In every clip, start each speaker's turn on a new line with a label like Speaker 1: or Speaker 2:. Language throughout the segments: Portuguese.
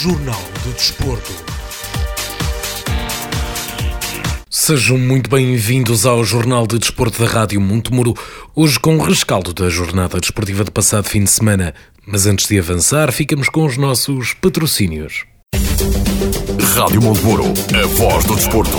Speaker 1: Jornal do Desporto. Sejam muito bem-vindos ao Jornal de Desporto da Rádio Montemuro, hoje com o rescaldo da jornada desportiva de passado fim de semana. Mas antes de avançar, ficamos com os nossos patrocínios.
Speaker 2: Rádio Montemuro, a voz do desporto.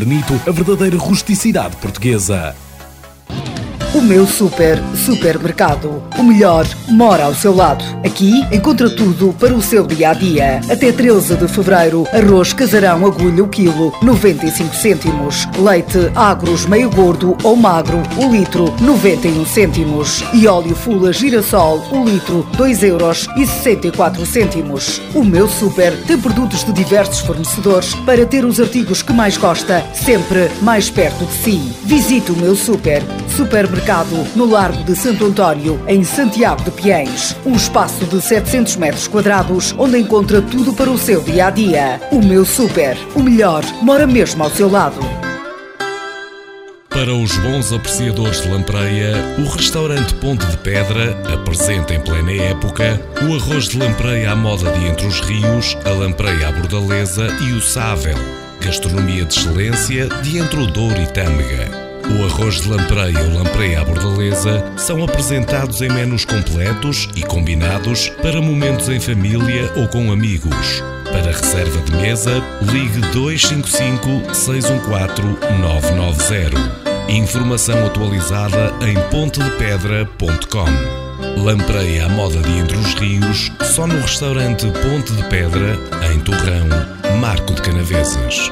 Speaker 1: a verdadeira rusticidade portuguesa.
Speaker 3: O meu super supermercado. O melhor mora ao seu lado. Aqui encontra tudo para o seu dia a dia. Até 13 de fevereiro, arroz casarão agulha o quilo, 95 cêntimos. Leite agros meio gordo ou magro, o litro, 91 cêntimos. E óleo fula girassol, o litro, 2 euros e 64 cêntimos. O meu super tem produtos de diversos fornecedores para ter os artigos que mais gosta, sempre mais perto de si. Visite o meu super supermercado no Largo de Santo António, em Santiago de Piens. Um espaço de 700 metros quadrados, onde encontra tudo para o seu dia a dia. O meu super, o melhor, mora mesmo ao seu lado.
Speaker 2: Para os bons apreciadores de lampreia, o restaurante Ponte de Pedra apresenta em plena época o arroz de lampreia à moda de Entre os Rios, a lampreia à bordaleza e o sável. Gastronomia de excelência de Entre o Douro e Tâmega. O arroz de lampreia ou lampreia à bordaleza são apresentados em menus completos e combinados para momentos em família ou com amigos. Para reserva de mesa, ligue 255 614 990. Informação atualizada em pontedepedra.com. Lampreia à moda de Entre os Rios, só no restaurante Ponte de Pedra, em Torrão, Marco de Canaveses.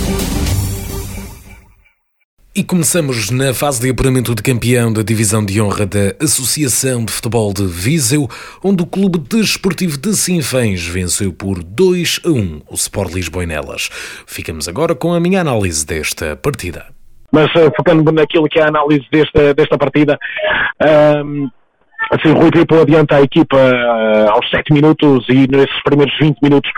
Speaker 1: E começamos na fase de apuramento de campeão da divisão de honra da Associação de Futebol de Viseu, onde o Clube Desportivo de Sinfãs venceu por 2 a 1 o Sport Lisboa Nelas. Ficamos agora com a minha análise desta partida.
Speaker 4: Mas uh, focando naquilo que é a análise desta, desta partida, um, assim, Rui Tripo adianta a equipa uh, aos 7 minutos e nesses primeiros 20 minutos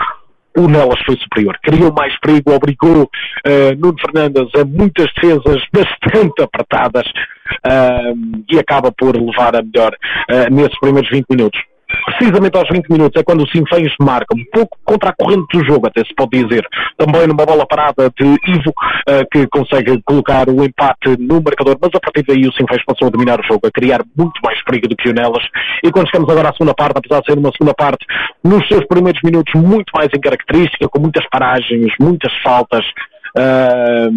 Speaker 4: o Nelas foi superior, criou mais perigo, obrigou uh, Nuno Fernandes a muitas defesas bastante apertadas uh, e acaba por levar a melhor uh, nesses primeiros 20 minutos precisamente aos 20 minutos, é quando o Sinfãs marca, um pouco contra a corrente do jogo, até se pode dizer. Também numa bola parada de Ivo, uh, que consegue colocar o empate no marcador, mas a partir daí o Sinfãs passou a dominar o jogo, a criar muito mais perigo do que o Nelas. E quando chegamos agora à segunda parte, apesar de ser uma segunda parte, nos seus primeiros minutos, muito mais em característica, com muitas paragens, muitas faltas, uh,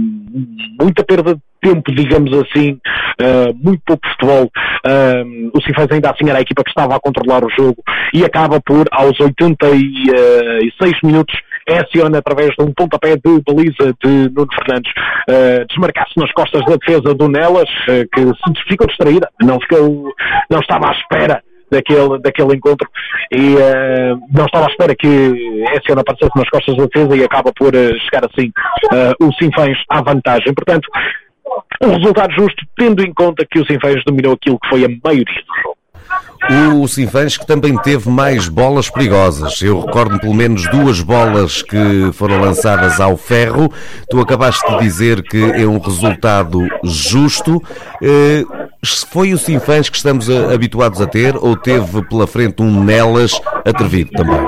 Speaker 4: muita perda de tempo, digamos assim, uh, muito pouco futebol. Uh, o Sinfãs ainda assim era a equipa que estava a controlar o jogo e acaba por, aos 86 minutos, Essiona, através de um pontapé de baliza de Nuno Fernandes, uh, desmarcasse nas costas da defesa do Nelas, uh, que se ficou distraída, não, ficou, não estava à espera daquele, daquele encontro e uh, não estava à espera que Essiona aparecesse nas costas da defesa e acaba por uh, chegar assim uh, o Sinfãs à vantagem. Portanto, um resultado justo, tendo em conta que o Sinfãs dominou aquilo que foi a maioria do jogo.
Speaker 5: O Sinfãs que também teve mais bolas perigosas. Eu recordo pelo menos duas bolas que foram lançadas ao ferro. Tu acabaste de dizer que é um resultado justo. Eh, foi o Sinfãs que estamos habituados a ter ou teve pela frente um Nelas atrevido também?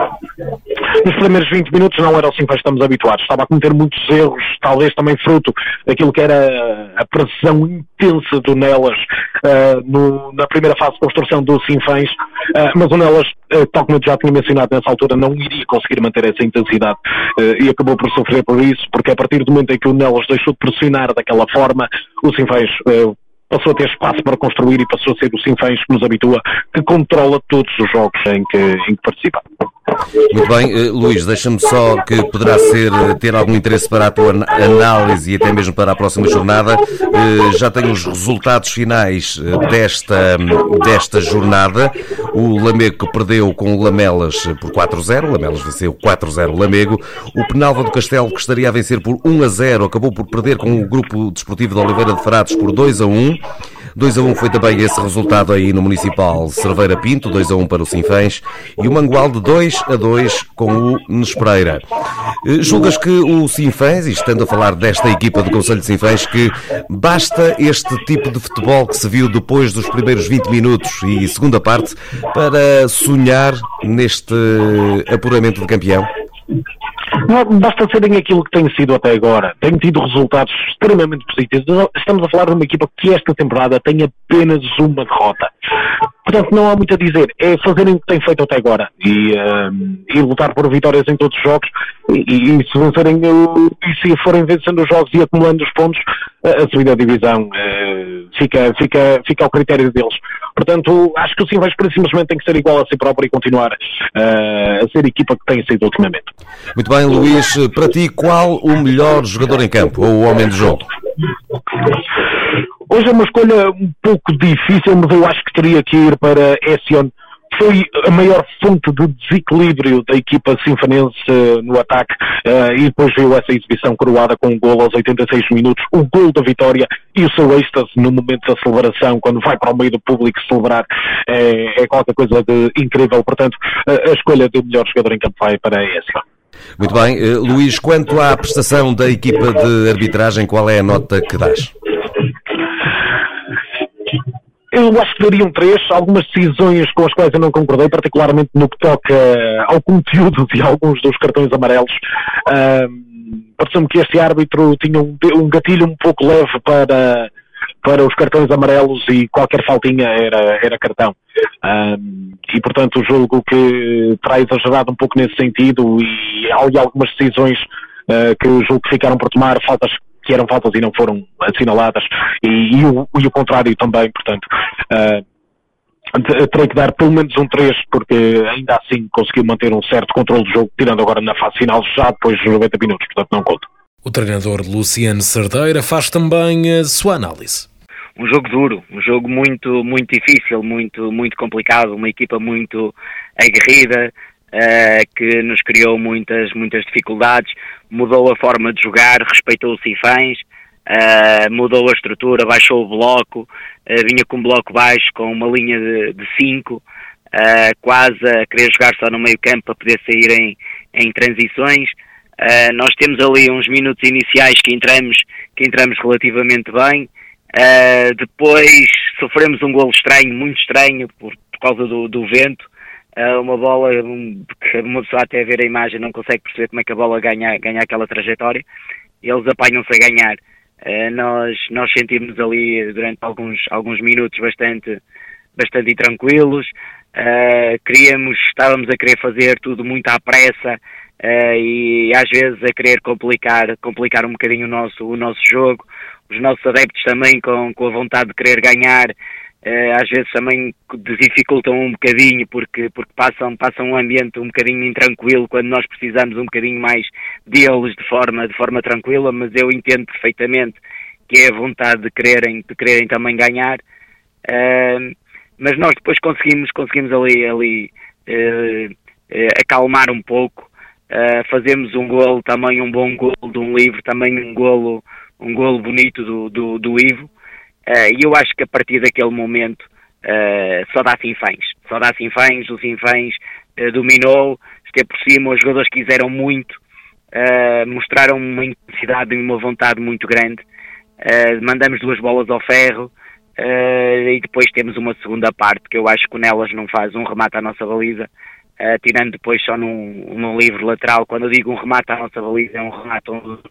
Speaker 4: Nos primeiros 20 minutos não era assim que estamos habituados. Estava a cometer muitos erros, talvez também fruto daquilo que era a pressão intensa do Nelas uh, no, na primeira fase de construção do Sinfãs, uh, mas o Nelas, uh, tal como eu já tinha mencionado nessa altura, não iria conseguir manter essa intensidade e acabou por sofrer por isso, porque a partir do momento em que o Nelas deixou de pressionar daquela forma, o Sinfãs passou a ter espaço para construir e passou a ser o Sinfãs que nos habitua, que controla todos os jogos em que, em que participa.
Speaker 5: Muito bem, uh, Luís, deixa-me só que poderá ser eh, ter algum interesse para a tua análise e até mesmo para a próxima jornada. Uh, já tenho os resultados finais desta, desta jornada. O Lamego que perdeu com o Lamelas por 4-0, Lamelas venceu 4-0 Lamego. O Penalva do Castelo que estaria a vencer por 1-0 acabou por perder com o grupo desportivo de Oliveira de Frades por 2-1. 2 a 1 foi também esse resultado aí no Municipal Cerveira Pinto, 2 a 1 para o Sinfãs, e o Mangual de 2 a 2 com o Nespreira. Eh, julgas que o Sinfãs, e estando a falar desta equipa do Conselho de Sinfãs, que basta este tipo de futebol que se viu depois dos primeiros 20 minutos e segunda parte para sonhar neste apuramento de campeão?
Speaker 4: Basta serem aquilo que tem sido até agora. Tem tido resultados extremamente positivos. Estamos a falar de uma equipa que esta temporada tem apenas uma derrota. Portanto, não há muito a dizer. É fazerem o que têm feito até agora e, uh, e lutar por vitórias em todos os jogos. E, e, se vencerem, e se forem vencendo os jogos e acumulando os pontos, a subida da divisão uh, fica, fica, fica ao critério deles. Portanto, acho que o Simões simplesmente tem que ser igual a si próprio e continuar uh, a ser a equipa que tem sido ultimamente.
Speaker 5: Muito bem, Luís. Para ti, qual o melhor jogador em campo ou o homem do jogo?
Speaker 4: Hoje é uma escolha um pouco difícil, mas eu acho que teria que ir para Ession. Foi a maior fonte de desequilíbrio da equipa sinfonense uh, no ataque uh, e depois veio essa exibição coroada com um gol aos 86 minutos, o gol da vitória e o seu êxtase no momento da celebração, quando vai para o meio do público celebrar, é, é qualquer coisa de incrível. Portanto, a escolha do melhor jogador em campo vai para Ession.
Speaker 5: Muito bem. Luís, quanto à prestação da equipa de arbitragem, qual é a nota que dás?
Speaker 4: Eu acho que dariam três, algumas decisões com as quais eu não concordei, particularmente no que toca ao conteúdo de alguns dos cartões amarelos. Um, Pareceu-me que este árbitro tinha um, um gatilho um pouco leve para, para os cartões amarelos e qualquer faltinha era, era cartão. Um, e portanto julgo que terá exagerado um pouco nesse sentido e há algumas decisões uh, que julgo que ficaram por tomar, faltas que eram faltas e não foram assinaladas, e, e, o, e o, contrário também, portanto. Uh, terei que dar pelo menos um 3, porque ainda assim conseguiu manter um certo controle do jogo, tirando agora na fase final, já depois dos 90 minutos, portanto não conto.
Speaker 1: O treinador Luciano Cerdeira faz também a sua análise.
Speaker 6: Um jogo duro, um jogo muito, muito difícil, muito, muito complicado, uma equipa muito aguerrida, uh, que nos criou muitas, muitas dificuldades, mudou a forma de jogar, respeitou os cifães, uh, mudou a estrutura, baixou o bloco, uh, vinha com um bloco baixo, com uma linha de 5, quase a querer jogar só no meio campo para poder sair em, em transições. nós temos ali uns minutos iniciais que entramos, que entramos relativamente bem, depois sofremos um golo estranho, muito estranho, por, por causa do, do vento, uma bola que uma pessoa até ver a imagem não consegue perceber como é que a bola ganha, ganha aquela trajetória, eles apanham-se a ganhar. Uh, nós, nós sentimos ali durante alguns, alguns minutos bastante, bastante tranquilos, uh, queríamos, estávamos a querer fazer tudo muito à pressa uh, e às vezes a querer complicar, complicar um bocadinho o nosso, o nosso jogo, os nossos adeptos também com, com a vontade de querer ganhar às vezes também dificultam um bocadinho porque, porque passam, passam um ambiente um bocadinho intranquilo quando nós precisamos um bocadinho mais deles de forma, de forma tranquila, mas eu entendo perfeitamente que é a vontade de quererem, de quererem também ganhar. Uh, mas nós depois conseguimos, conseguimos ali, ali uh, acalmar um pouco, fazemos um golo, também um bom golo de um livro, também um golo, um golo bonito do, do, do Ivo, e eu acho que a partir daquele momento só dá sinfãs, só dá sinfãs, o sinfãs dominou, esteve por cima, os jogadores quiseram muito, mostraram uma intensidade e uma vontade muito grande, mandamos duas bolas ao ferro uh, e depois temos uma segunda parte que eu acho que o Nelas não faz um remate à nossa baliza, uh, tirando depois só num, num livro lateral. Quando eu digo um remate à nossa baliza, é um remate onde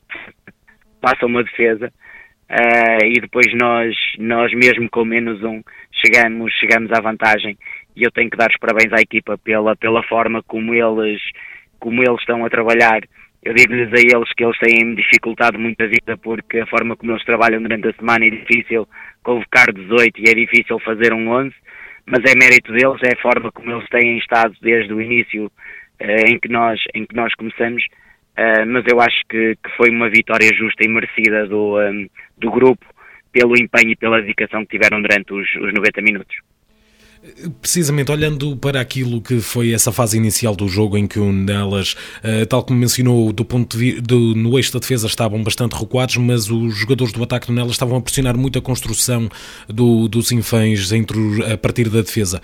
Speaker 6: passa uma defesa. E depois nós, nós mesmo com menos um chegamos, chegamos à vantagem. E eu tenho que dar os parabéns à equipa pela, pela forma como eles, como eles estão a trabalhar. Eu digo-lhes a eles que eles têm dificultado muito a vida porque a forma como eles trabalham durante a semana é difícil convocar 18 e é difícil fazer um 11, mas é mérito deles, é a forma como eles têm estado desde o início uh, em, que nós, em que nós começamos, uh, mas eu acho que, que, foi uma vitória justa e merecida do, um, eh, do grupo pelo empenho e pela dedicação que tiveram durante os, os 90 minutos.
Speaker 1: Precisamente olhando para aquilo que foi essa fase inicial do jogo em que o Nelas, eh, tal como mencionou, do ponto de, do, no eixo da defesa estavam bastante recuados, mas os jogadores do ataque do Nelas estavam a pressionar muito a construção do, dos infãs entre, a partir da defesa.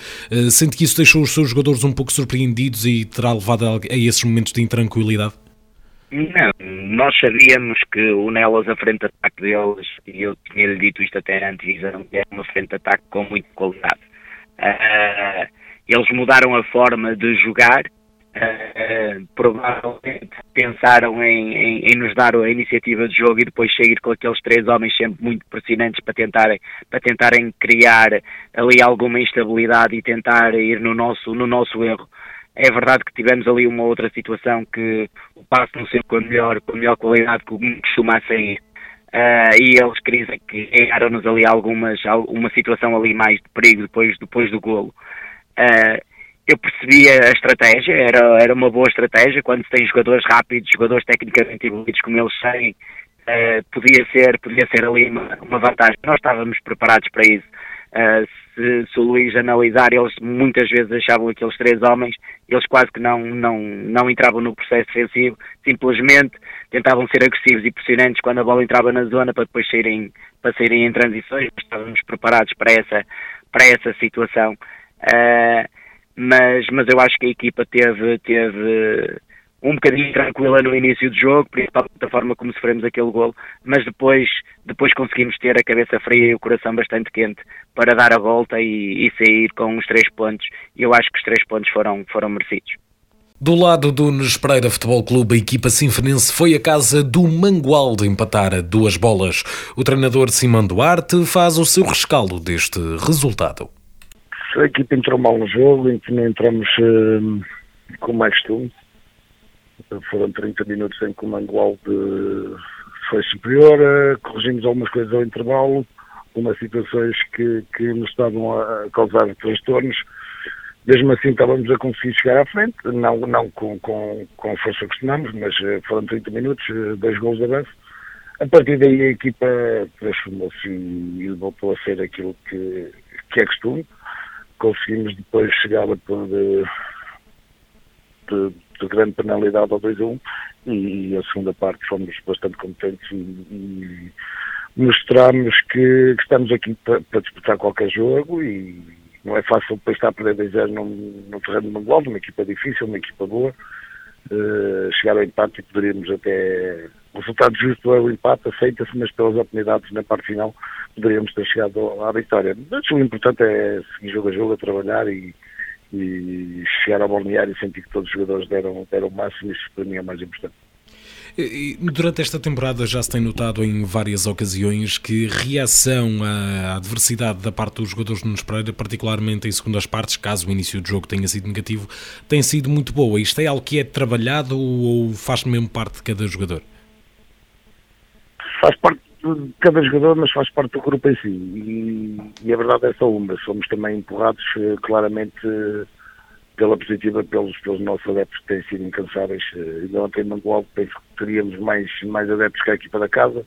Speaker 1: Sente que isso deixou os seus jogadores um pouco surpreendidos e terá levado a, a esses momentos de intranquilidade?
Speaker 6: Não, nós sabíamos que o Nelas, a frente de ataque deles, e eu tinha-lhe dito isto até antes, é uma frente de ataque com muita qualidade Uh, eles mudaram a forma de jogar, uh, provavelmente pensaram em, em, em, nos dar a iniciativa de jogo e depois sair com aqueles três homens sempre muito pressionantes para tentarem, para tentarem criar ali alguma instabilidade e tentar ir no nosso, no nosso erro. É verdade que tivemos ali uma outra situação que o passo não sempre com a melhor, com a melhor qualidade que costuma sair. Uh, e eles dizem que ganharam-nos ali algumas, uma situação ali mais de perigo depois, depois do golo. Uh, eu percebia a estratégia, era, era uma boa estratégia, quando se tem jogadores rápidos, jogadores tecnicamente evoluídos como eles têm, uh, podia, ser, podia ser ali uma, uma, vantagem. Nós estávamos preparados para isso. Uh, se, se, o Luís analisar, eles muitas vezes achavam aqueles três homens, eles quase que não, não, não entravam no processo defensivo, simplesmente tentavam ser agressivos e pressionantes quando a bola entrava na zona para depois saírem, para saírem em transições, estávamos preparados para essa, para essa situação. Uh, mas, mas eu acho que a equipa teve, teve um bocadinho tranquila no início do jogo, principalmente da forma como sofremos aquele golo, mas depois, depois conseguimos ter a cabeça fria e o coração bastante quente para dar a volta e, e sair com os três pontos, e eu acho que os três pontos foram, foram merecidos.
Speaker 1: Do lado do Nunes Pereira Futebol Clube, a equipa sinfonense foi a casa do Mangualde empatar a duas bolas. O treinador Simão Duarte faz o seu rescaldo deste resultado.
Speaker 7: A equipa entrou mal no jogo, em que não entramos uh, com mais costume foram 30 minutos em que o Mangualde foi superior, eh, corrigimos algumas coisas ao intervalo, algumas situações que, que nos estavam a causar transtornos. Mesmo assim estávamos a conseguir chegar à frente, não, não com, com, com a força que costumamos, mas eh, foram 30 minutos, eh, dois gols de avanço. A partir daí a equipa transformou-se e voltou a ser aquilo que, que é costume. Conseguimos depois chegar a por de, de de grande penalidade ao 2 a 1 e a segunda parte fomos bastante competentes e, e mostramos que, que, estamos aqui para, para, disputar qualquer jogo e não é fácil depois estar a perder 2 0 no, no terreno Mangual, uma equipa difícil, uma equipa boa. Uh, chegar ao empate e poderíamos até. O resultado justo é o empate, aceita-se, mas pelas oportunidades na parte final poderíamos ter chegado à vitória. Mas o importante é seguir jogo a jogo, a trabalhar e, e chegar ao balneário e sentir que todos os jogadores deram, deram o máximo, isso para mim é mais importante.
Speaker 1: Durante esta temporada já se tem notado em várias ocasiões que reação à adversidade da parte dos jogadores de Nunes Pereira, particularmente em segundas partes, caso o início do jogo tenha sido negativo, tem sido muito boa. Isto é algo que é trabalhado ou faz mesmo parte de cada jogador?
Speaker 7: Faz parte, cada jogador, mas faz parte do grupo em si. E, e a verdade é só uma. Somos também empurrados uh, claramente uh, pela positiva pelos, pelos nossos adeptos que têm sido incansáveis. Uh, ainda ontem em Mangual penso que teríamos mais, mais adeptos que a equipa da casa.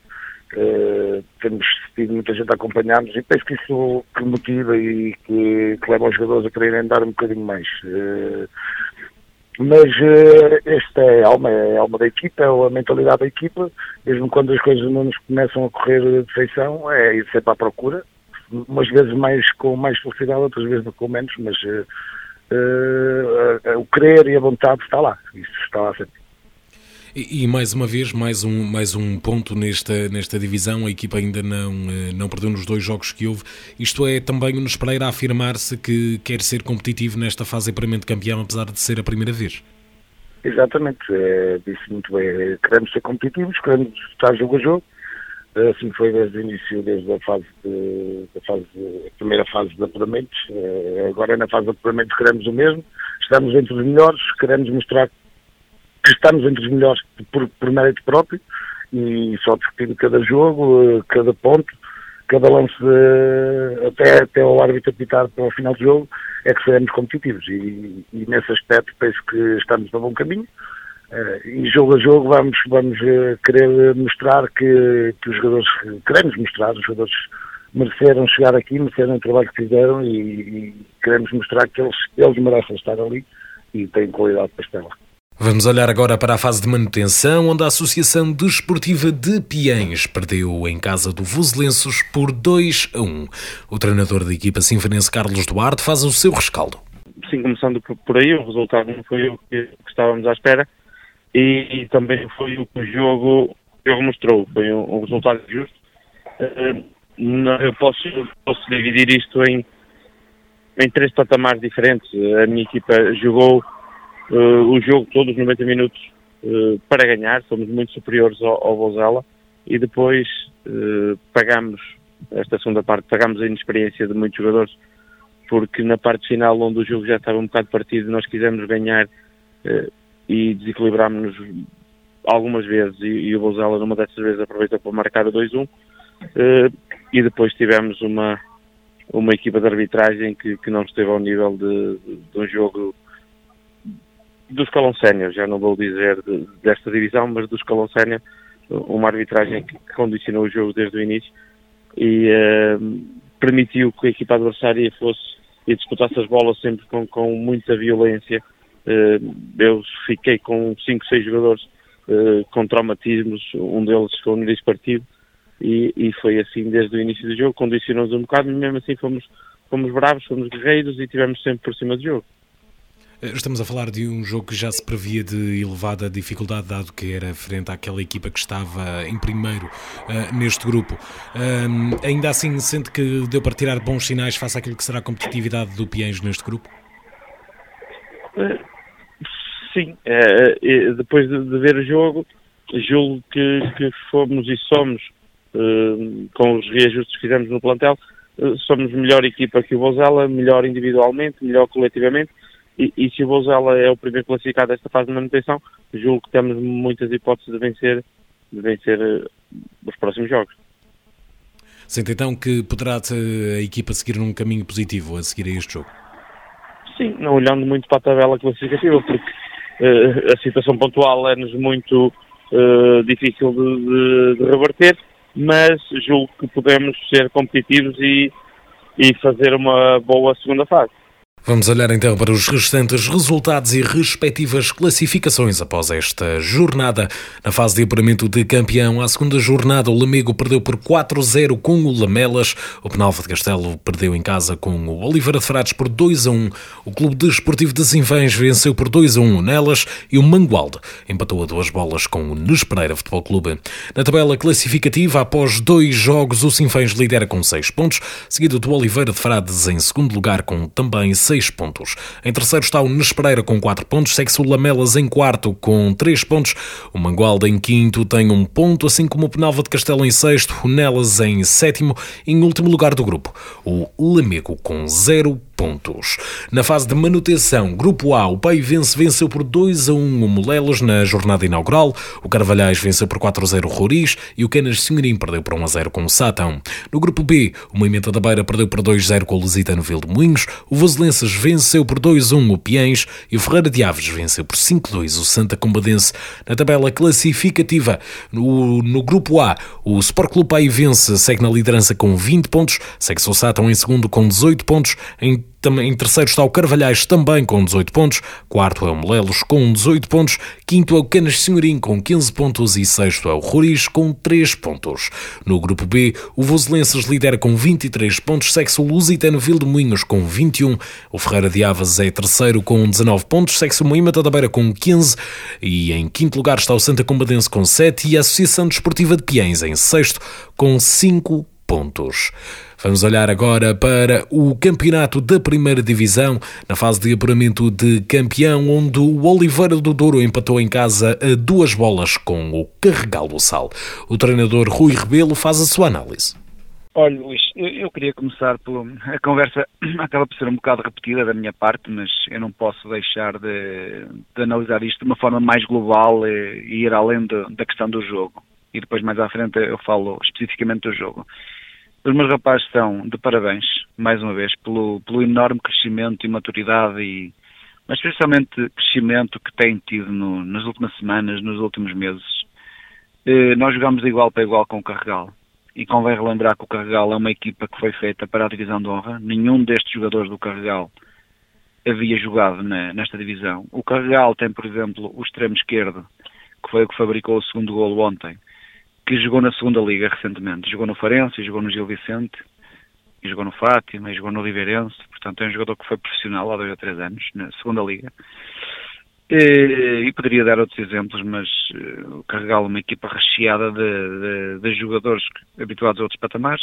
Speaker 7: Uh, temos tido muita gente a acompanhar-nos e penso que isso que motiva e que, que leva os jogadores a quererem dar um bocadinho mais. Uh, mas uh, esta é a alma, é alma da equipa, é a mentalidade da equipa, mesmo quando as coisas não nos começam a correr de feição, é ir sempre à procura, umas vezes mais com mais felicidade, outras vezes com menos, mas uh, uh, o querer e a vontade está lá, isso está lá sempre.
Speaker 1: E, e, mais uma vez, mais um, mais um ponto nesta, nesta divisão, a equipa ainda não, eh, não perdeu nos dois jogos que houve. Isto é também o Nespereira a afirmar-se que quer ser competitivo nesta fase de apuramento de campeão, apesar de ser a primeira vez.
Speaker 7: Exatamente, é, disse muito bem. Queremos ser competitivos, queremos estar jogo a jogo. Assim foi desde o início, desde a fase, de, da fase a primeira fase de apuramento. Eh, agora na fase de apuramento queremos o mesmo. Estamos entre os melhores, queremos mostrar estamos entre os melhores por, por mérito próprio e só discutindo cada jogo, eh, cada ponto, cada lance, de, até, até o árbitro apitar para o final do jogo, é que seremos competitivos. E, e, nesse aspecto penso que estamos no bom caminho. Uh, e jogo a jogo vamos, vamos uh, querer mostrar que, que os jogadores, queremos mostrar, os jogadores mereceram chegar aqui, mereceram o trabalho que fizeram e, e queremos mostrar que eles, eles merecem estar ali e têm qualidade para estar lá.
Speaker 1: Vamos olhar agora para a fase de manutenção, onde a Associação Desportiva de Piens perdeu em casa do Voselenses por 2 a 1. O treinador da equipa sinfonense Carlos Duarte faz o seu rescaldo.
Speaker 8: Sim, começando por aí, o resultado não foi o que estávamos à espera e, também foi o que o jogo, o jogo mostrou, foi um, resultado justo. Uh, eu posso, posso dividir isto em, em três patamares diferentes. A minha equipa jogou uh, o jogo todo, os 90 minutos, uh, para ganhar, somos muito superiores ao, ao Bozella e depois uh, pagamos, esta segunda parte, pagamos a inexperiência de muitos jogadores, porque na parte final, onde o jogo já estava um bocado partido, nós quisemos ganhar e desequilibrámos-nos algumas vezes. E, e o Bozella numa dessas vezes aproveitou para marcar o 2-1 e depois tivemos uma uma equipa de arbitragem que, que não esteve ao nível de, de um jogo do escalão sénior, já não vou dizer de, desta divisão, mas do escalão sénior, uma arbitragem que condicionou o jogo desde o início e uh, permitiu que a equipa adversária fosse e disputasse as bolas sempre com, com muita violência. Uh, eu fiquei com 5, 6 jogadores uh, com traumatismos, um deles com o nariz partido e, e, foi assim desde o início do jogo, condicionou-nos um bocado, mas mesmo assim fomos, fomos bravos, fomos guerreiros e tivemos sempre por cima do jogo.
Speaker 1: Eh, estamos a falar de um jogo que já se previa de elevada dificuldade, dado que era frente àquela equipa que estava em primeiro uh, neste grupo. Ainda assim, sente que deu para tirar bons sinais face àquilo que será a competitividade do Piens neste grupo?
Speaker 8: Uh, sim, depois de, ver o jogo, julgo que, que fomos e somos, com os reajustes que fizemos no plantel, somos melhor equipa que o Bozella, melhor individualmente, melhor coletivamente e, e se o Bouzela é o primeiro classificado desta fase de manutenção, julgo que temos muitas hipóteses de vencer, de vencer uh, os próximos jogos.
Speaker 1: Sente então que poderá a equipa seguir num caminho positivo a seguir a este jogo?
Speaker 8: Sim, não olhando muito para a tabela classificativa, porque uh, a situação pontual é-nos muito uh, difícil de, de, de, reverter, mas julgo que podemos ser competitivos e, e fazer uma boa segunda fase.
Speaker 1: Vamos olhar então para os restantes resultados e respectivas classificações após esta jornada. Na fase de apuramento de campeão, a segunda jornada, o Lamego perdeu por 4-0 com o Lamelas. O Penalva de Castelo perdeu em casa com o Oliveira de Frades por 2-1. O Clube Desportivo de Sinfãs venceu por 2-1 o Nelas e o Mangualde empatou a duas bolas com o Nespereira Futebol Clube. Na tabela classificativa, após dois jogos, o Sinfãs lidera com 6 pontos, seguido do Oliveira de Frades em segundo lugar com também 6 6 pontos. Em terceiro está o Nespereira com 4 pontos, segue-se o Lamelas em quarto com 3 pontos, o Mangualda em quinto tem um ponto, assim como o Penalva de Castelo em sexto, o Nelas em sétimo, em último lugar do grupo, o Lamego com 0 pontos. Na fase de manutenção, Grupo A, o Paivense venceu por 2 a 1 o Molelos na jornada inaugural, o Carvalhais venceu por 4 a 0 o Roriz e o Canas Senhorim perdeu por 1 a 0 com o Sátão. No Grupo B, o Moimenta da Beira perdeu por 2 a 0 com o Lusitano Vil de Moinhos, o Voselenses venceu por 2 a 1 o Piens e o Ferreira de Aves venceu por 5 a 2 o Santa Combadense. Na tabela classificativa, no, no Grupo A, o Sport Clube Paivense segue na liderança com 20 pontos, segue-se o Sátão em segundo com 18 pontos, em em terceiro está o Carvalhais, também com 18 pontos. Quarto é o Molelos, com 18 pontos. Quinto é o Canas Senhorim, com 15 pontos. E sexto é o Roriz, com 3 pontos. No grupo B, o Voselenses lidera com 23 pontos. Segue-se o Lusitano Vil de Moinhos, com 21. O Ferreira de Avas é terceiro, com 19 pontos. Segue-se o Moimenta da Beira, com 15. E em quinto lugar está o Santa Combadense, com 7. E a Associação Desportiva de Piens, em sexto, com 5 pontos. Vamos olhar agora para o campeonato da primeira divisão, na fase de apuramento de campeão, onde o Oliveira do Douro empatou em casa a duas bolas com o Carregal do Sal. O treinador Rui Rebelo faz a sua análise.
Speaker 9: Olha, Luís, eu, queria começar pelo. A conversa acaba por ser um bocado repetida da minha parte, mas eu não posso deixar de, de analisar isto de uma forma mais global e, e ir além de, da questão do jogo. E depois, mais à frente, eu falo especificamente do jogo. Os meus rapazes estão de parabéns, mais uma vez, pelo, pelo enorme crescimento e maturidade, e, mas especialmente crescimento que têm tido no, nas últimas semanas, nos últimos meses. Eh, nós jogamos igual para igual com o Carregal. E convém relembrar que o Carregal é uma equipa que foi feita para a divisão de honra. Nenhum destes jogadores do Carregal havia jogado na, nesta divisão. O Carregal tem, por exemplo, o extremo esquerdo, que foi o que fabricou o segundo golo ontem, que jogou na segunda liga recentemente. Jogou no Farense, jogou no Gil Vicente, jogou no Fátima, jogou no Oliveirense. Portanto, é um jogador que foi profissional há dois ou três anos, na segunda liga. E, e poderia dar outros exemplos, mas uh, o Carregal é uma equipa recheada de, de, de, jogadores habituados a outros patamares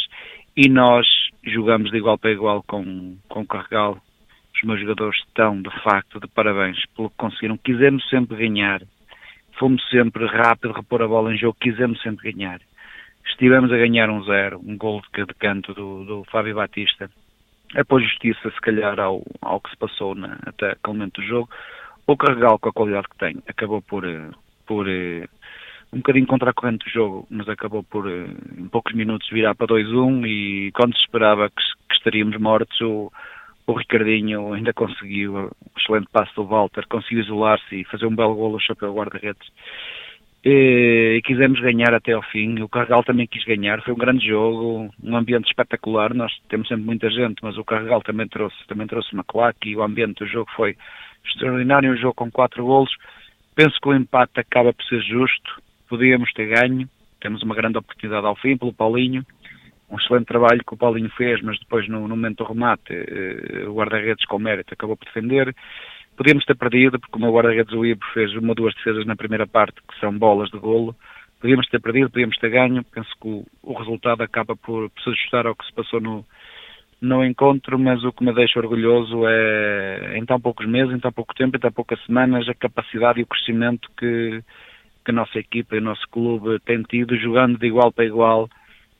Speaker 9: e nós jogamos de igual para igual com, com Carregal. Os meus jogadores estão, de facto, de parabéns pelo que conseguiram. Quisemos sempre ganhar fomos sempre rápido repor a bola em jogo, quisemos sempre ganhar. Estivemos a ganhar um zero, um gol de, canto do, do Fábio Batista, após justiça, se calhar, ao, ao que se passou na, até aquele momento do jogo. O Carregal, com a qualidade que tem, acabou por, eh, por eh, um bocadinho contra a corrente do jogo, mas acabou por, eh, em poucos minutos, virar para 2-1 e quando se esperava que, que estaríamos mortos, o, o Ricardinho ainda conseguiu, o excelente passo do Walter, conseguiu isolar-se e fazer um belo golo ao chapéu guarda-redes. E, e, quisemos ganhar até ao fim. O Carregal também quis ganhar. Foi um grande jogo, um ambiente espetacular. Nós temos sempre muita gente, mas o Carregal também trouxe, também trouxe uma claque e o ambiente do jogo foi extraordinário. Um jogo com quatro golos. Penso que o empate acaba por ser justo. Podíamos ter ganho. Temos uma grande oportunidade ao fim pelo Paulinho um excelente trabalho que o Paulinho fez, mas depois no, no momento do remate eh, o guarda-redes com mérito acabou por defender. Podíamos ter perdido, porque o meu guarda-redes o Ibo fez uma ou duas defesas na primeira parte que são bolas de golo. Podíamos ter perdido, podíamos ter ganho. Penso que o, o resultado acaba por, por, se ajustar ao que se passou no, no encontro, mas o que me deixa orgulhoso é, em tão poucos meses, em tão pouco tempo, em tão poucas semanas, a capacidade e o crescimento que, que a nossa equipa e o nosso clube tem tido, jogando de igual para igual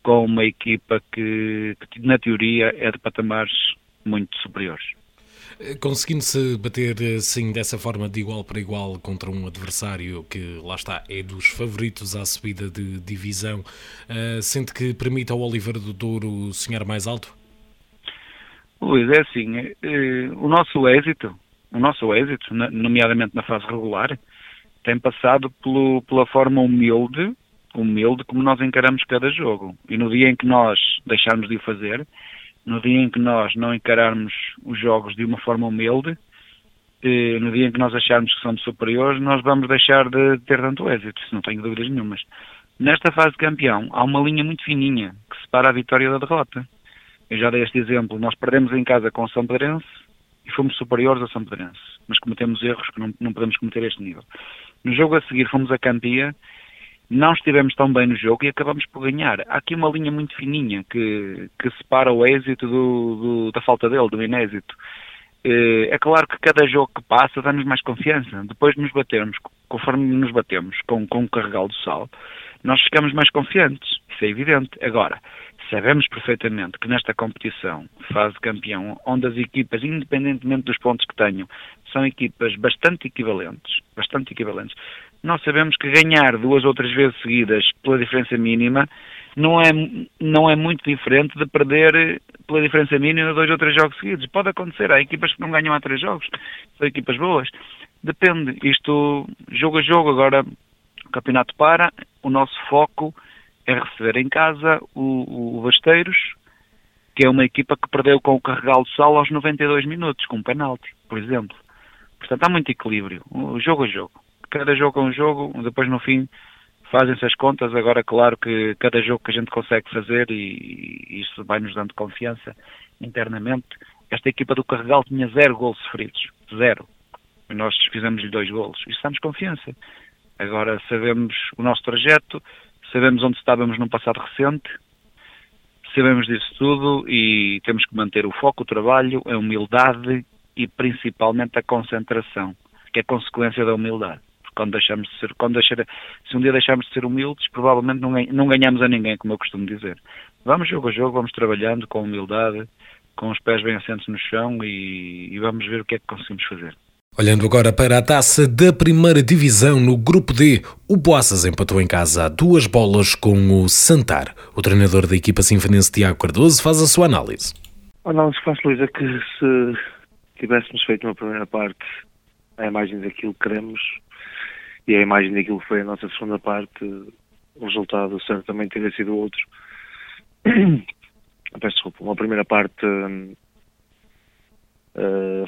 Speaker 9: com uma equipa que, que na teoria é de patamares muito superiores.
Speaker 1: Conseguindo-se bater assim dessa forma de igual para igual contra um adversário que lá está é dos favoritos à subida de divisão, uh, sente que permite ao Oliveira do Douro sonhar mais alto?
Speaker 9: Luís, é assim, o nosso êxito, o nosso êxito, nomeadamente na fase regular, tem passado pelo, pela forma humilde humilde como nós encaramos cada jogo. E no dia em que nós deixarmos de o fazer, no dia em que nós não encararmos os jogos de uma forma humilde, eh, no dia em que nós acharmos que somos superiores, nós vamos deixar de ter tanto êxito, isso não tenho dúvidas nenhumas. Nesta fase de campeão, há uma linha muito fininha que separa a vitória da derrota. Eu já dei este exemplo, nós perdemos em casa com o São Pedrense e fomos superiores a São Pedrense, mas cometemos erros que não, não podemos cometer a este nível. No jogo a seguir fomos a Campia não estivemos tão bem no jogo e acabamos por ganhar. Há aqui uma linha muito fininha que, que separa o êxito do, do, da falta dele, do inésito. Eh, é claro que cada jogo que passa dá-nos mais confiança. Depois de nos batermos, conforme nos batemos com, com o carregal do sal, nós ficamos mais confiantes. Isso é evidente. Agora, Sabemos perfeitamente que nesta competição, fase campeão, onde as equipas, independentemente dos pontos que tenham, são equipas bastante equivalentes, bastante equivalentes, nós sabemos que ganhar duas ou três vezes seguidas pela diferença mínima não é, não é muito diferente de perder pela diferença mínima dois ou três jogos seguidos. Pode acontecer, há equipas que não ganham há três jogos, são equipas boas. Depende, isto jogo a jogo, agora o campeonato para, o nosso foco é receber em casa o, o Basteiros, que é uma equipa que perdeu com o Carregal de Sal aos 92 minutos, com um penalti, por exemplo. Portanto, há muito equilíbrio, jogo a jogo. Cada jogo é um jogo, depois no fim fazem-se as contas. Agora, claro que cada jogo que a gente consegue fazer, e, isso vai nos dando confiança internamente, esta equipa do Carregal tinha zero gols sofridos, zero. E nós fizemos-lhe dois gols. Isso dá-nos confiança. Agora sabemos o nosso trajeto, sabemos onde estávamos no passado recente, sabemos disso tudo e temos que manter o foco, o trabalho, a humildade e principalmente a concentração, que é consequência da humildade. Quando deixamos de ser, quando deixar, se um dia deixarmos de ser humildes, provavelmente não, não ganhamos a ninguém, como eu costumo dizer. Vamos jogo a jogo, vamos trabalhando com humildade, com os pés bem assentos no chão e, e vamos ver o que é que conseguimos fazer.
Speaker 1: Olhando agora para a taça da primeira divisão no grupo D, o Boaças empatou em casa a duas bolas com o Santar. O treinador da equipa sinfonense Tiago Cardoso faz a sua análise.
Speaker 10: A análise que faço, Luís, é que se tivéssemos feito uma primeira parte a imagem daquilo que queremos e a imagem daquilo que foi a nossa segunda parte, o resultado certamente teria sido outro. Peço desculpa, uma primeira parte uh,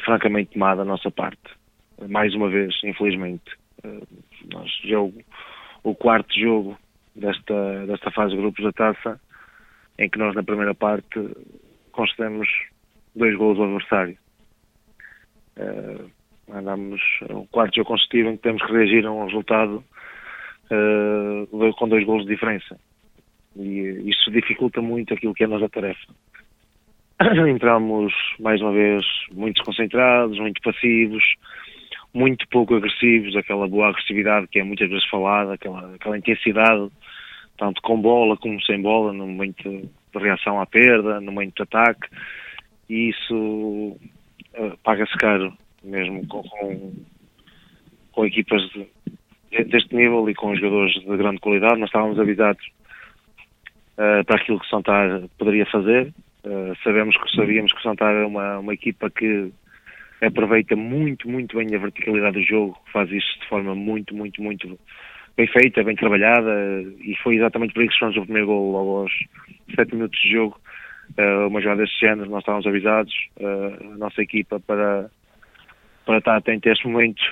Speaker 10: francamente má da nossa parte mais uma vez, infelizmente. Uh, nós, já o, o, quarto jogo desta, desta fase de grupos da taça, em que nós na primeira parte concedemos dois gols ao adversário. Uh, andamos o quarto jogo consecutivo em que temos que reagir a um resultado uh, com dois gols de diferença. E isso dificulta muito aquilo que é a nossa tarefa. Entramos, mais uma vez, muito desconcentrados, muito passivos, muito pouco agressivos, aquela boa agressividade que é muitas vezes falada, aquela, aquela intensidade, tanto com bola como sem bola, no momento de reação à perda, no momento de ataque, e isso uh, paga-se caro, mesmo com, com, com equipas de, deste nível e com jogadores de grande qualidade. Nós estávamos avisados uh, para aquilo que Santar poderia fazer. Uh, sabemos que sabíamos que Santar é uma, uma equipa que aproveita muito, muito bem a verticalidade do jogo, faz isso de forma muito, muito, muito bem feita, bem trabalhada e foi exatamente por isso que fomos o primeiro gol aos 7 minutos de jogo. Uh, uma jogada deste género, nós estávamos avisados, uh, a nossa equipa, para, para estar atento a este momento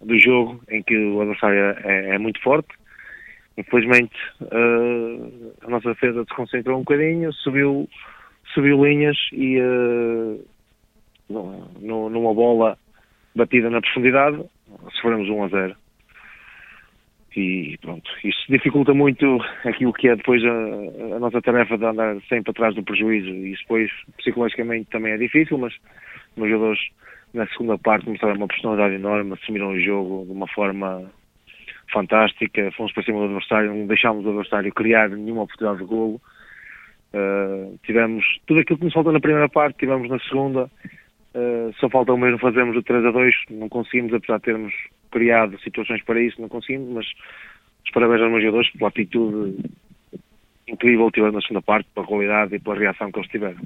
Speaker 10: do jogo em que o adversário é, é muito forte. Infelizmente, uh, a nossa defesa desconcentrou um bocadinho, subiu, subiu linhas e no, numa bola batida na profundidade, sofremos 1 a 0. E pronto, isso dificulta muito aquilo que é depois a, a nossa tarefa de andar sempre atrás do prejuízo. Isso depois, psicologicamente, também é difícil, mas os jogadores na segunda parte mostraram uma personalidade enorme, assumiram o jogo de uma forma fantástica, fomos para cima do adversário, não deixámos o adversário criar nenhuma oportunidade de golo. Uh, tivemos tudo aquilo que nos faltou na primeira parte, tivemos na segunda, Uh, só falta o mesmo fazermos o 3 a 2, não conseguimos, apesar de termos criado situações para isso, não conseguimos, mas os parabéns aos meus jogadores pela atitude incrível que tiveram na segunda parte, pela qualidade e pela reação que eles tiveram.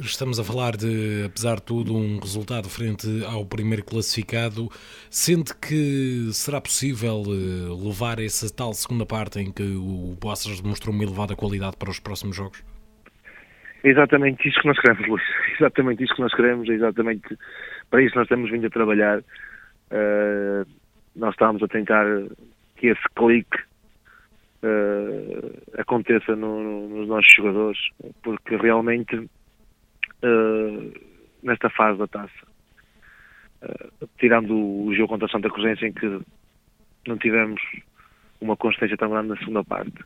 Speaker 1: Estamos a falar de, apesar de tudo, um resultado frente ao primeiro classificado. Sente que será possível eh, levar essa tal segunda parte em que o Bossas demonstrou uma elevada qualidade para os próximos jogos?
Speaker 10: Exatamente isso que nós queremos, Luís. Exatamente isso que nós queremos, exatamente para isso nós temos vindo a trabalhar. Uh, nós estamos a tentar que esse clique uh, aconteça no, no, nos nossos jogadores, porque realmente uh, nesta fase da taça, tirando o, jogo contra Santa Cruzense em que não tivemos uma consistência tão grande na segunda parte,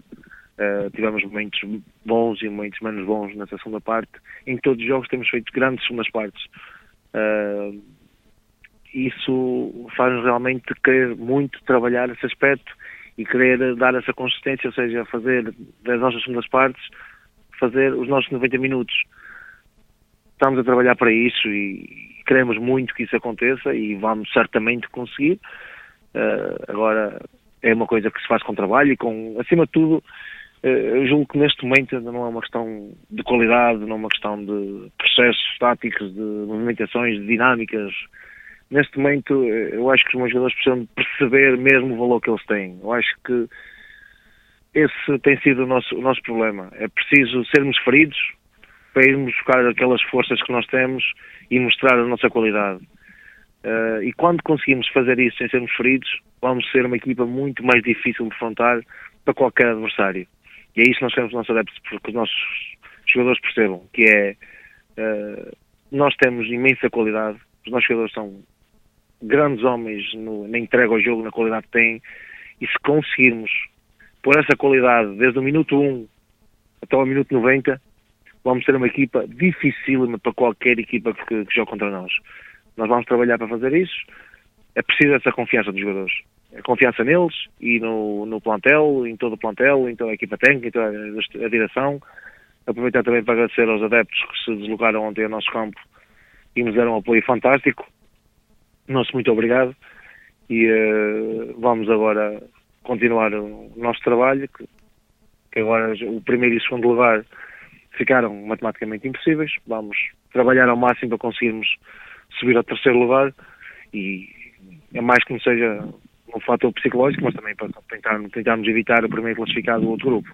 Speaker 10: Uh, tivemos momentos bons e momentos menos bons nessa segunda parte. Em todos os jogos temos feito grandes segundas partes. Uh, isso faz-nos realmente querer muito trabalhar esse aspecto e querer dar essa consistência, ou seja, fazer das nossas segundas partes, fazer os nossos 90 minutos. Estamos a trabalhar para isso e queremos muito que isso aconteça e vamos certamente conseguir. Uh, agora é uma coisa que se faz com trabalho e com, acima de tudo, uh, eu julgo que neste momento não é uma questão de qualidade, não é uma questão de processos táticos, de movimentações, de dinâmicas, neste momento eh, eu acho que os meus jogadores precisam perceber mesmo o valor que eles têm. Eu acho que esse tem sido o nosso, o nosso problema. É preciso sermos feridos para irmos buscar aquelas forças que nós temos e mostrar a nossa qualidade. Uh, e quando conseguimos fazer isso sem sermos feridos, vamos ser uma equipa muito mais difícil de enfrentar para qualquer adversário. E é isso que nós queremos os nossos adeptos, porque os nossos jogadores percebam, que é uh, nós temos imensa qualidade, os nossos jogadores são grandes homens no, na entrega ao jogo, na qualidade que têm, e se conseguirmos pôr essa qualidade desde o minuto 1 até o minuto 90, vamos ter uma equipa dificílima para qualquer equipa que, que jogue contra nós. Nós vamos trabalhar para fazer isso. É preciso essa confiança dos jogadores. A confiança neles e no, no plantel, em todo o plantel, em toda a equipa técnica, em toda a, a direção. Aproveitar também para agradecer aos adeptos que se deslocaram ontem ao nosso campo e nos deram um apoio fantástico nosso muito obrigado e uh, vamos agora continuar o nosso trabalho, que, que agora o primeiro e o segundo lugar ficaram matematicamente impossíveis. Vamos trabalhar ao máximo para conseguirmos subir ao terceiro lugar e é mais que não seja um fator psicológico, mas também para tentar, tentarmos evitar o primeiro classificado do outro grupo.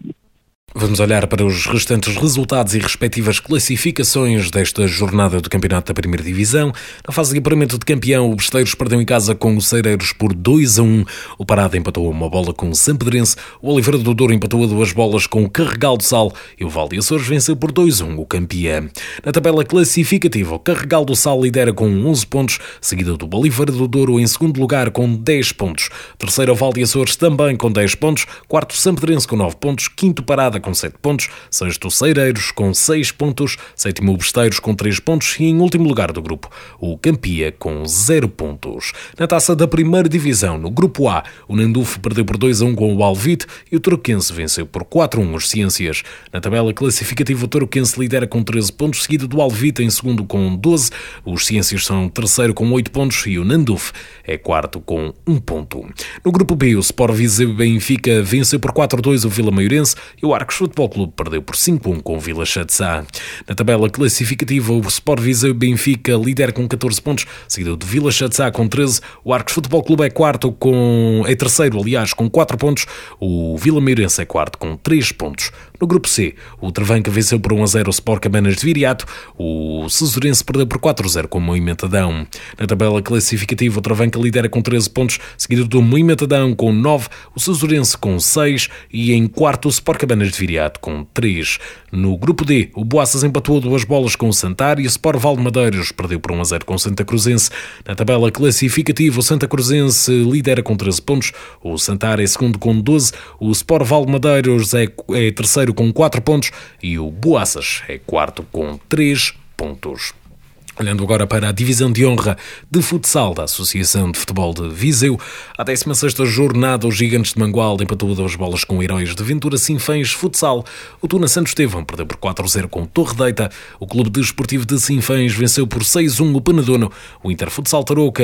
Speaker 1: Vamos olhar para os restantes resultados e respectivas classificações desta jornada do Campeonato da Primeira Divisão. Na fase de apuramento de campeão, o Besteiros perdeu em casa com o Cereiros por 2 a 1. O Parada empatou uma bola com o Sampedrense. O Oliveira do Douro empatou duas bolas com o Carregal do Sal. E o Val Açores venceu por 2 a 1 o campeão. Na tabela classificativa, o Carregal do Sal lidera com 11 pontos, seguido do Oliveira do Douro em segundo lugar com 10 pontos. Terceiro, o Val Açores também com 10 pontos. Quarto, Sampedrense com 9 pontos. Quinto, Parada com 7 pontos, sexto Ceireiros com 6 pontos, sétimo Besteiros com 3 pontos e em último lugar do grupo, o Campia com 0 pontos. Na taça da primeira divisão, no grupo A, o Nandufo perdeu por 2 a 1 com o Alvite e o Toroquense venceu por 4 a 1 os Ciências. Na tabela classificativa, o Toroquense lidera com 13 pontos, seguido do Alvite em segundo com 12, os Ciências são terceiro com 8 pontos e o Nandufo é quarto com 1 ponto. No grupo B, o Sport Viseu Benfica venceu por 4 a 2 o Vila Maiorense e o Arcos Futebol Clube perdeu por 5-1 com o Vila Chatzá. Na tabela classificativa, o Sport Viseu Benfica lidera com 14 pontos, seguido de Vila Chatzá com 13. O Arcos Futebol Clube é quarto com é terceiro, aliás, com 4 pontos. O Vila Meirense é quarto com 3 pontos. No grupo C, o Travanca venceu por 1 a 0 o Sport Cabanas de Viriato. O Cesurense perdeu por 4 a 0 com o Moimentadão. Na tabela classificativa, o Travanca lidera com 13 pontos, seguido do Moimentadão com 9, o Cesurense com 6 e em quarto o Sport Cabanas de Viriato com 3. No grupo D, o Boaças empatou duas bolas com o Santar e o Sport Valde Madeiros perdeu por 1 a 0 com o Santa Cruzense. Na tabela classificativa, o Santa Cruzense lidera com 13 pontos, o Santar é segundo com 12, o Sport Valde Madeiros é, é terceiro com 4 pontos e o Boaças é quarto com 3 pontos. Olhando agora para a divisão de honra de futsal da Associação de Futebol de Viseu, a 16 jornada, os Gigantes de Mangualde empatou duas bolas com Heróis de Ventura Sinfãs Futsal. O Tuna Santo Estevão perdeu por 4-0 com Torre Deita. O Clube Desportivo de Sinfãs venceu por 6-1 o Penedono. O Inter Futsal Tarouca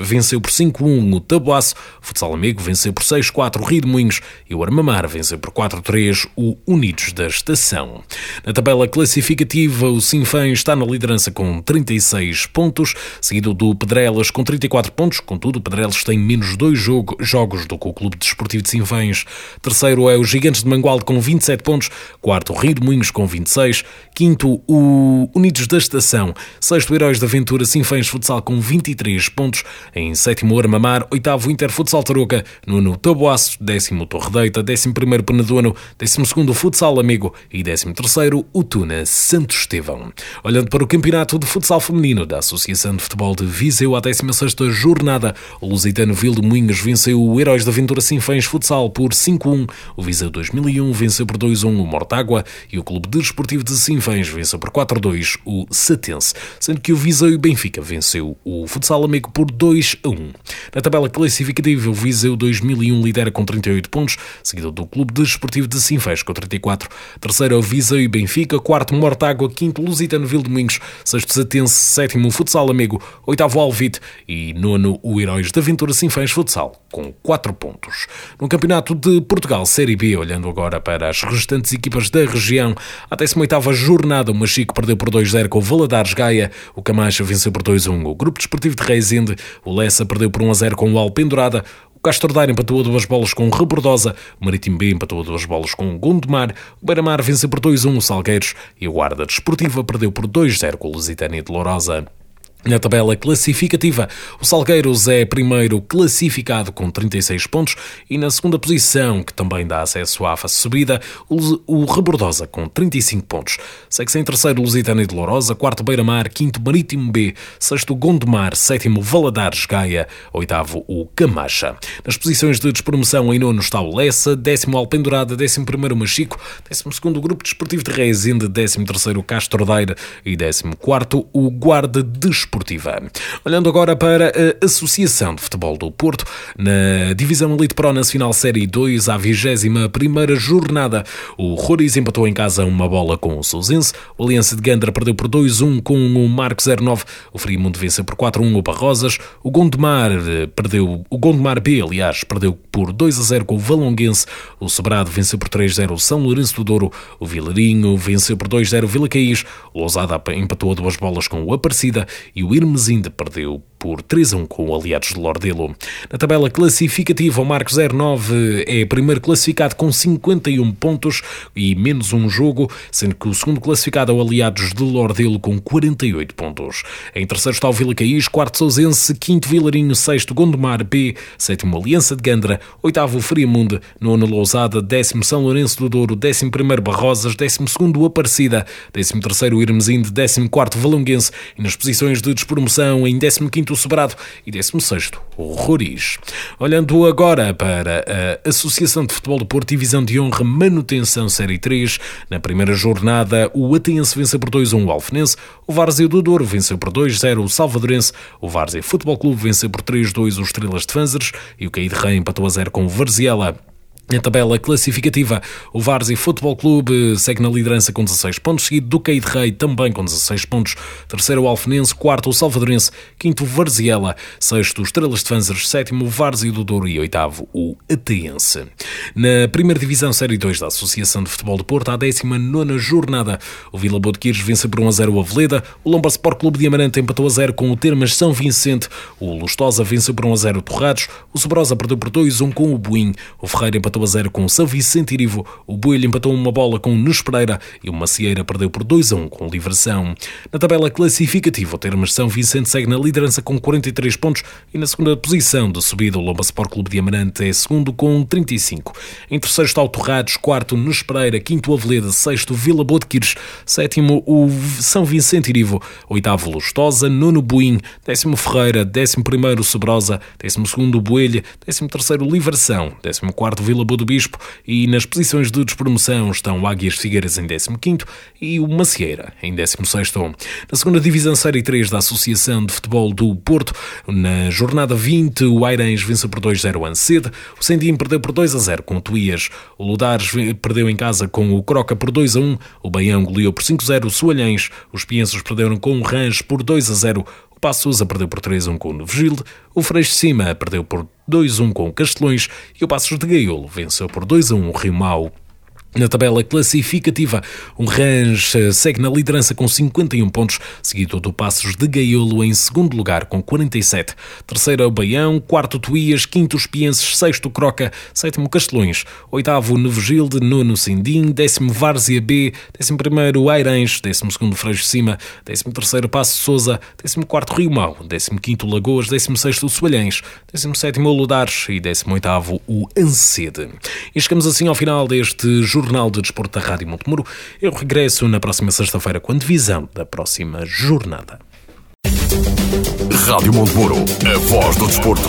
Speaker 1: venceu por 5-1 o Tabuaço. O Futsal Amigo venceu por 6-4 o Rio de Moinhos. E o Armamar venceu por 4-3 o Unidos da Estação. Na tabela classificativa, o Sinfãs está na liderança com 30 36 pontos, seguido do Pedrelas com 34 pontos. Contudo, o Pedrelas tem menos dois jogo, jogos do que o Clube Desportivo de Sinfãs. Terceiro é o Gigantes de Mangualde com 27 pontos. Quarto, Rio de Moinhos com 26. Quinto, o Unidos da Estação. Sexto, Heróis da Aventura Sinfãs Futsal com 23 pontos. Em sétimo, Armamar. Oitavo, Inter Futsal Tarouca. Nono, Taboaço. Décimo, Torre Deita. Décimo primeiro, Penedono. Décimo segundo, Futsal Amigo. E décimo terceiro, o Tuna Santo Estevão. Olhando para o campeonato de futsal feminino da Associação de Futebol de Viseu, à 16 jornada, o Lusitano Vil de Moinhos venceu o Heróis da Aventura Sinfãs Futsal por 5-1. O Viseu 2001 venceu por 2-1 o Mortágua e o Clube Desportivo de Sinfãs venceu por 4-2 o Satense, sendo que o Viseu e Benfica venceu o Futsal Amigo por 2-1. Na tabela classificativa, o Viseu 2001 lidera com 38 pontos, seguido do Clube Desportivo de Sinfãs com 34. Terceiro, o Viseu e Benfica, quarto, Mortágua, quinto, Lusitano Vil de Moinhos, sexto, Satense, sétimo, Futsal Amigo, oitavo, Alvite e nono, o Heróis da Aventura Sinfãs Futsal, com 4 pontos. No Campeonato de Portugal Série B, olhando agora para as restantes equipas da região, a 18ª jornada, o Machico perdeu por 2-0 com o Valadares Gaia, o Camacha venceu por 2-1 o Grupo Desportivo de Reisende, o Lessa perdeu por 1-0 com o Alpendurada, o Castro Daire empatou a duas bolas com Rebordosa, o Marítimo B empatou a duas bolas com Gondomar, o Beira-Mar venceu por 2-1 o Salgueiros e o Guarda Desportiva perdeu por 2-0 com o Lusitânia de Lourosa. Na tabela classificativa, o Salgueiros é primeiro classificado com 36 pontos e na segunda posição, que também dá acesso à fase subida, o Rebordosa com 35 pontos. Segue-se em terceiro Lusitânia de Lourosa, quarto Beira-Mar, quinto Marítimo B, sexto Gondomar, sétimo Valadares Gaia, oitavo o Camacha. Nas posições de despromoção em nono está o Lessa, décimo Alpendurada, décimo primeiro Machico, décimo segundo Grupo Desportivo de Reisende, décimo terceiro Castro Daire e décimo quarto o Guarda Desportivo desportiva. Olhando agora para a Associação de Futebol do Porto, na Divisão Elite Pro Nacional Série 2, à 21 jornada, o Roriz empatou em casa uma bola com o Sousense, o Aliança de Gandra perdeu por 2-1 com o Marco 09, o Frimundo venceu por 4-1 o Barrosas, o Gondomar perdeu, o Gondomar B, aliás, perdeu por 2-0 com o Valonguense, o Sobrado venceu por 3-0 o São Lourenço do Douro, o Vilarinho venceu por 2-0 o Vila Caís, o Lousada empatou duas bolas com o Aparecida e e o Irmesinde perdeu por 3 a 1 com Aliados de Lordelo. Na tabela classificativa, o Marcos 09 é primeiro classificado com 51 pontos e menos um jogo, sendo que o segundo classificado é o Aliados de Lordelo com 48 pontos. Em terceiro está o Vila Caís, quarto Sousense, quinto Vilarinho, sexto Gondomar B, sétimo Aliança de Gandra, oitavo Friamundo, nono Lousada, décimo São Lourenço do Douro, décimo primeiro Barrosas, décimo segundo Aparecida, décimo terceiro Irmesinde, décimo quarto Valonguense e nas posições de despromoção em décimo quinto Sobrado e 16 o Roriz. Olhando agora para a Associação de Futebol do Porto, Divisão de Honra Manutenção Série 3, na primeira jornada o Atense venceu por 2-1 o Alfenense, o Várzea do Douro venceu por 2-0 o Salvadorense, o Várzea Futebol Clube venceu por 3-2 o Estrelas de Fanzers e o Caí de Rei empatou a 0 com o Varziela. Na tabela classificativa, o Várzea Futebol Clube segue na liderança com 16 pontos, seguido do Caí de Rei também com 16 pontos, terceiro o Alfenense, quarto o Salvadorense, quinto o Varziela, sexto o Estrelas de Fanzers, sétimo o Várzea do Douro. E oitavo o Ateense. Na primeira divisão Série 2 da Associação de Futebol de Porto, à 19 jornada, o Vila Boa venceu por 1 a 0 o Aveleda, o Lomba Sport Clube de Amarante empatou a 0 com o Termas São Vicente, o Lustosa venceu por 1 a 0 o Torrados, o Sobrosa perdeu por 2-1 com o Buim, o Ferreira empatou empatou a 0 com Vicente Irivo, o Boelho empatou uma bola com o Nunes Pereira e o Macieira perdeu por 2 a 1 com Livração. Na tabela classificativa, o Termas São Vicente segue na liderança com 43 pontos e na segunda posição de subida o Lomba Sport Clube de Amarante é segundo com 35. Em terceiro está o Torrados, quarto Nunes Pereira, quinto Aveleda, sexto Vila Boa de Quires, sétimo o São Vicente Irivo, oitavo Lustosa, nono Buim, décimo Ferreira, décimo primeiro Sobrosa, décimo segundo Boelha, décimo terceiro Livração, décimo quarto Vila Boa do Bispo e nas posições de despromoção estão o Águias Figueiras em 15º e o Macieira em 16º. Na segunda divisão Série 3 da Associação de Futebol do Porto, na jornada 20, o Airens venceu por 2-0 o Ancede, o Sendim perdeu por 2-0 com o Tuías, o Ludares perdeu em casa com o Croca por 2-1, o Baião goleou por 5-0 o Soalhães, os Piensos perderam com o Range por 2-0 Passos perdeu por 3-1 com o Novegilde, o Freixo de Cima perdeu por 2-1 com o Castelões e o Passos de Gaiolo venceu por 2-1 o Rio Mau. Na tabela classificativa, o Range segue na liderança com 51 pontos, seguido do Passos de Gaiolo em segundo lugar com 47. Terceiro, o Baião, quarto, Tuías, quinto, Espienses, sexto, Croca, sétimo, Castelões, oitavo, Nevegilde, nono, Sindim, décimo, Várzea B, décimo primeiro, Airães, décimo segundo, Freixo Cima, décimo terceiro, Passo Souza, décimo quarto, Rio Mau, décimo quinto, Lagoas, décimo sexto, Soalhães, décimo sétimo, Ludares e décimo oitavo, o Ancede. E chegamos assim ao final deste jornal Jornal de Desporto da Rádio Montemuro. Eu regresso na próxima sexta-feira com a divisão da próxima jornada. Rádio Monteburo, a voz do desporto.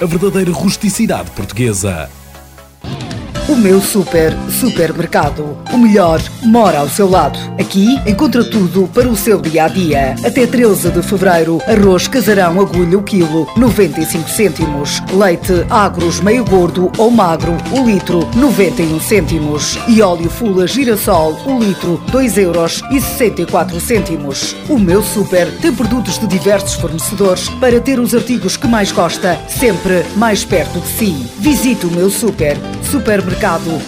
Speaker 1: a verdadeira rusticidade portuguesa.
Speaker 3: O meu super supermercado. O melhor mora ao seu lado. Aqui encontra tudo para o seu dia a dia. Até 13 de fevereiro, arroz casarão agulha o quilo, 95 cêntimos. Leite agros meio gordo ou magro, o litro, 91 cêntimos. E óleo fula girassol, o litro, 2 euros e 64 cêntimos. O meu super tem produtos de diversos fornecedores para ter os artigos que mais gosta, sempre mais perto de si. Visite o meu super supermercado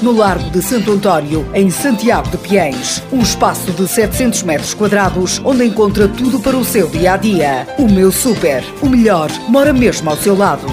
Speaker 3: no Largo de Santo António, em Santiago de Piens. Um espaço de 700 metros quadrados, onde encontra tudo para o seu dia a dia. O meu super, o melhor, mora mesmo ao seu lado.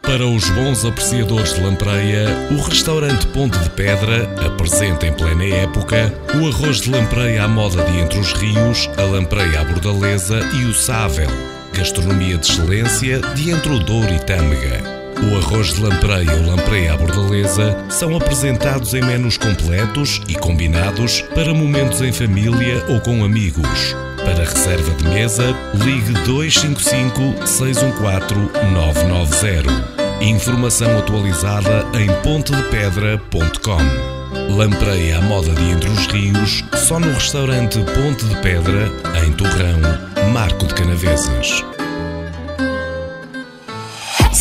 Speaker 2: Para os bons apreciadores de lampreia, o restaurante Ponte de Pedra apresenta em plena época o arroz de lampreia à moda de Entre os Rios, a lampreia à bordaleza e o sável. Gastronomia de excelência de Entre o Douro e Tâmega. O arroz de lampreia ou lampreia à bordaleza são apresentados em menus completos e combinados para momentos em família ou com amigos. Para reserva de mesa, ligue 255 614 990. Informação atualizada em pontedepedra.com. Lampreia à moda de Entre os Rios, só no restaurante Ponte de Pedra, em Torrão, Marco de Canaveses.